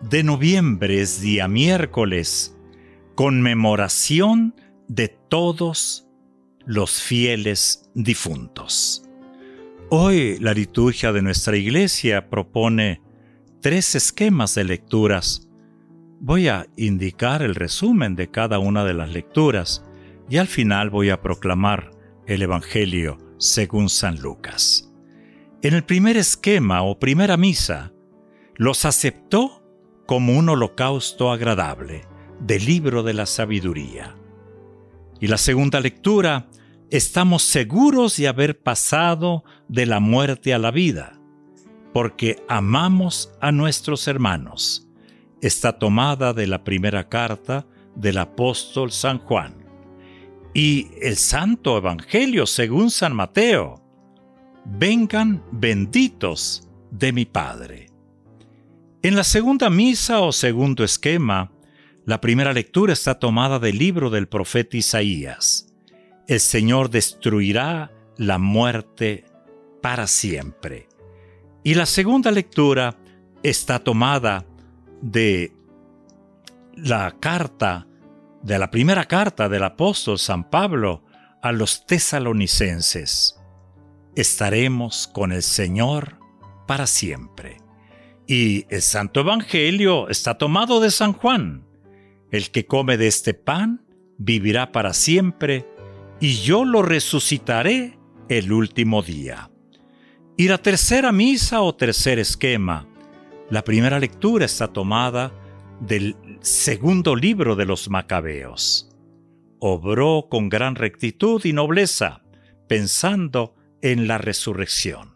de noviembre es día miércoles, conmemoración de todos los fieles difuntos. Hoy la liturgia de nuestra iglesia propone tres esquemas de lecturas. Voy a indicar el resumen de cada una de las lecturas y al final voy a proclamar el Evangelio según San Lucas. En el primer esquema o primera misa, los aceptó como un holocausto agradable del libro de la sabiduría. Y la segunda lectura, estamos seguros de haber pasado de la muerte a la vida, porque amamos a nuestros hermanos. Está tomada de la primera carta del apóstol San Juan. Y el Santo Evangelio según San Mateo. Vengan benditos de mi Padre. En la segunda misa o segundo esquema, la primera lectura está tomada del libro del profeta Isaías. El Señor destruirá la muerte para siempre. Y la segunda lectura está tomada de la carta, de la primera carta del apóstol San Pablo a los tesalonicenses. Estaremos con el Señor para siempre. Y el Santo Evangelio está tomado de San Juan. El que come de este pan vivirá para siempre, y yo lo resucitaré el último día. Y la tercera misa o tercer esquema. La primera lectura está tomada del segundo libro de los Macabeos. Obró con gran rectitud y nobleza, pensando en la resurrección.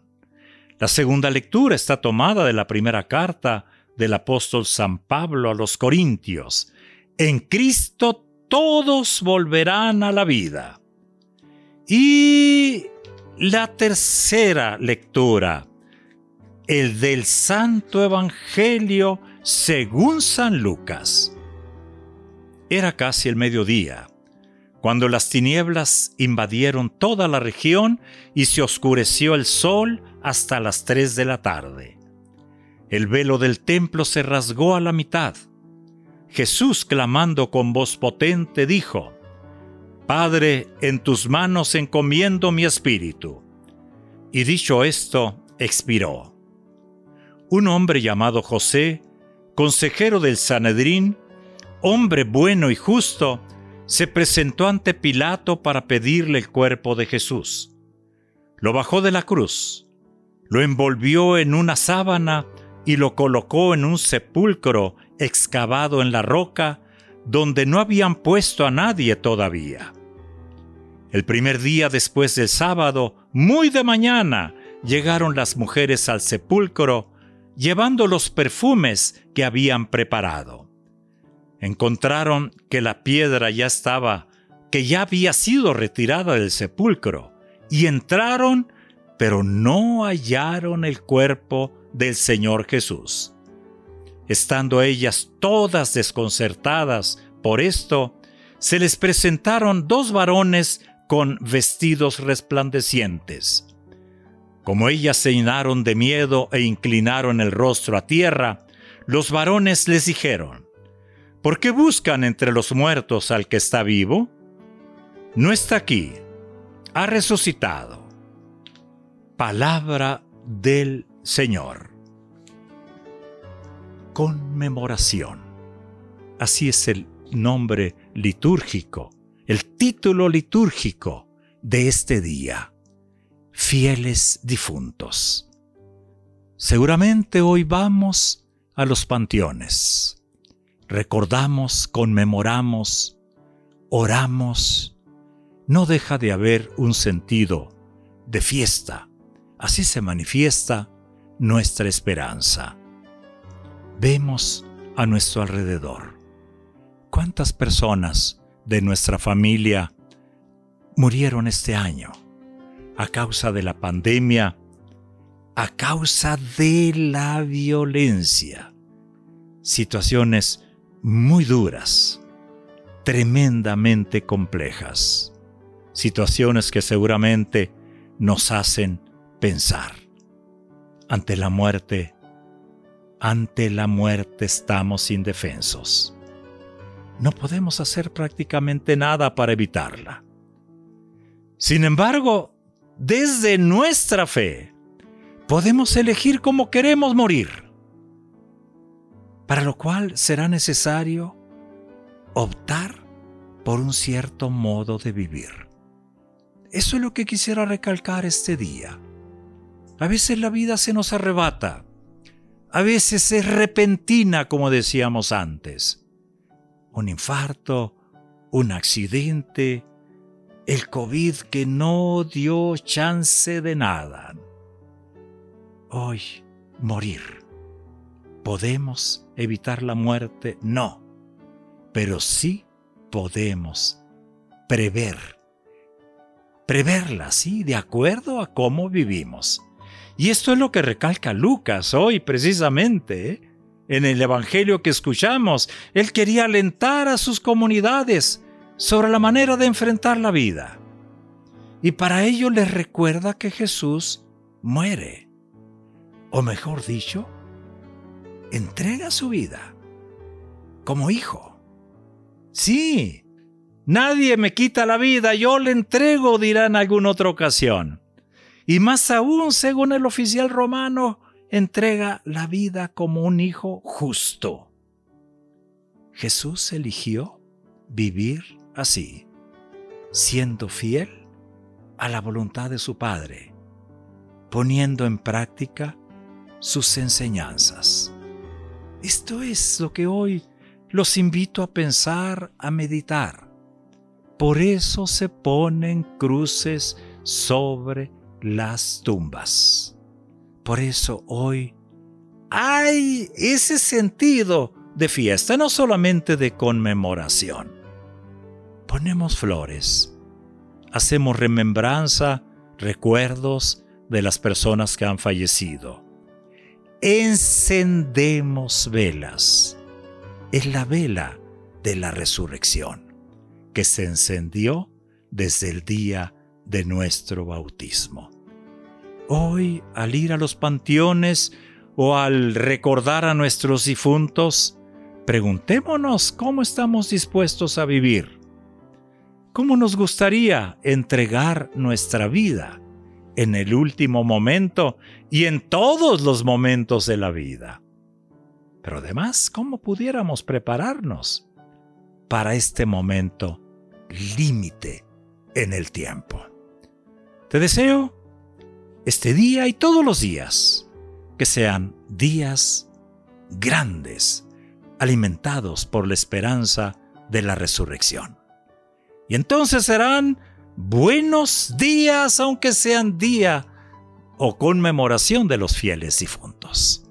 La segunda lectura está tomada de la primera carta del apóstol San Pablo a los Corintios. En Cristo todos volverán a la vida. Y la tercera lectura, el del Santo Evangelio según San Lucas. Era casi el mediodía, cuando las tinieblas invadieron toda la región y se oscureció el sol hasta las tres de la tarde. El velo del templo se rasgó a la mitad. Jesús, clamando con voz potente, dijo, Padre, en tus manos encomiendo mi espíritu. Y dicho esto, expiró. Un hombre llamado José, consejero del Sanedrín, hombre bueno y justo, se presentó ante Pilato para pedirle el cuerpo de Jesús. Lo bajó de la cruz, lo envolvió en una sábana y lo colocó en un sepulcro excavado en la roca donde no habían puesto a nadie todavía. El primer día después del sábado, muy de mañana, llegaron las mujeres al sepulcro llevando los perfumes que habían preparado. Encontraron que la piedra ya estaba, que ya había sido retirada del sepulcro, y entraron pero no hallaron el cuerpo del Señor Jesús. Estando ellas todas desconcertadas por esto, se les presentaron dos varones con vestidos resplandecientes. Como ellas se llenaron de miedo e inclinaron el rostro a tierra, los varones les dijeron, ¿Por qué buscan entre los muertos al que está vivo? No está aquí, ha resucitado palabra del Señor. Conmemoración. Así es el nombre litúrgico, el título litúrgico de este día. Fieles difuntos. Seguramente hoy vamos a los panteones. Recordamos, conmemoramos, oramos. No deja de haber un sentido de fiesta Así se manifiesta nuestra esperanza. Vemos a nuestro alrededor. ¿Cuántas personas de nuestra familia murieron este año a causa de la pandemia, a causa de la violencia? Situaciones muy duras, tremendamente complejas, situaciones que seguramente nos hacen pensar. Ante la muerte, ante la muerte estamos indefensos. No podemos hacer prácticamente nada para evitarla. Sin embargo, desde nuestra fe, podemos elegir cómo queremos morir, para lo cual será necesario optar por un cierto modo de vivir. Eso es lo que quisiera recalcar este día. A veces la vida se nos arrebata, a veces es repentina, como decíamos antes. Un infarto, un accidente, el COVID que no dio chance de nada. Hoy, morir. ¿Podemos evitar la muerte? No, pero sí podemos prever. Preverla, sí, de acuerdo a cómo vivimos. Y esto es lo que recalca Lucas hoy precisamente. ¿eh? En el Evangelio que escuchamos, él quería alentar a sus comunidades sobre la manera de enfrentar la vida. Y para ello les recuerda que Jesús muere. O mejor dicho, entrega su vida como hijo. Sí, nadie me quita la vida, yo le entrego, dirá en alguna otra ocasión y más aún, según el oficial romano, entrega la vida como un hijo justo. Jesús eligió vivir así, siendo fiel a la voluntad de su Padre, poniendo en práctica sus enseñanzas. Esto es lo que hoy los invito a pensar, a meditar. Por eso se ponen cruces sobre las tumbas. Por eso hoy hay ese sentido de fiesta, no solamente de conmemoración. Ponemos flores, hacemos remembranza, recuerdos de las personas que han fallecido. Encendemos velas. Es la vela de la resurrección que se encendió desde el día de nuestro bautismo. Hoy, al ir a los panteones o al recordar a nuestros difuntos, preguntémonos cómo estamos dispuestos a vivir. ¿Cómo nos gustaría entregar nuestra vida en el último momento y en todos los momentos de la vida? Pero además, ¿cómo pudiéramos prepararnos para este momento límite en el tiempo? Te deseo este día y todos los días que sean días grandes, alimentados por la esperanza de la resurrección. Y entonces serán buenos días, aunque sean día o conmemoración de los fieles difuntos.